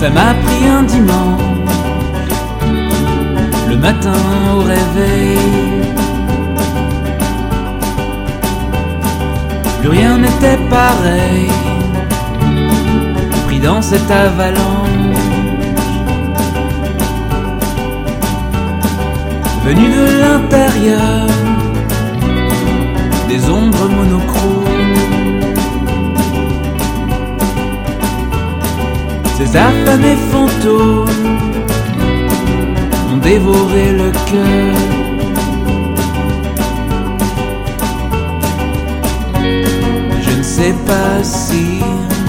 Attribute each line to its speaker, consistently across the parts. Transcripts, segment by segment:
Speaker 1: Ça m'a pris un dimanche, le matin au réveil. Plus rien n'était pareil, pris dans cette avalanche. Venu de l'intérieur, des ombres Ces affamés fantômes ont dévoré le cœur. Je ne sais pas si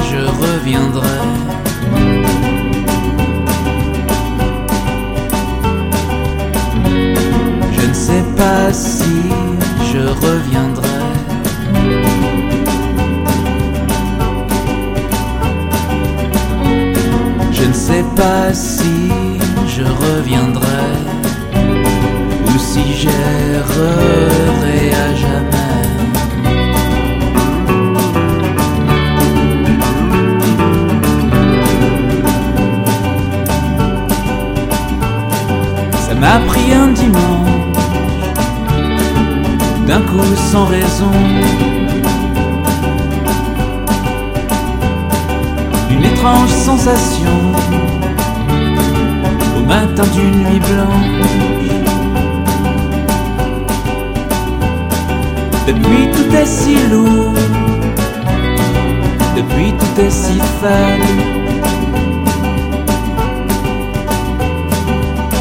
Speaker 1: je reviendrai. Sais pas si je reviendrai ou si j'errerai à jamais. Ça m'a pris un dimanche, d'un coup sans raison. Une étrange sensation matin d'une nuit blanche. Depuis tout est si lourd, depuis tout est si fade.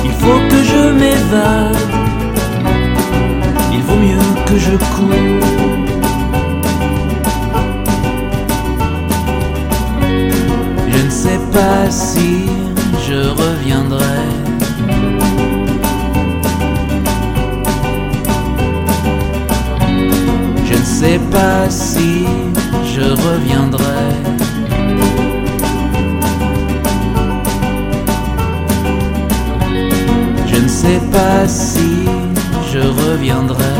Speaker 1: Il faut que je m'évade, il vaut mieux que je cours. Je ne sais pas si je Je ne sais pas si je reviendrai.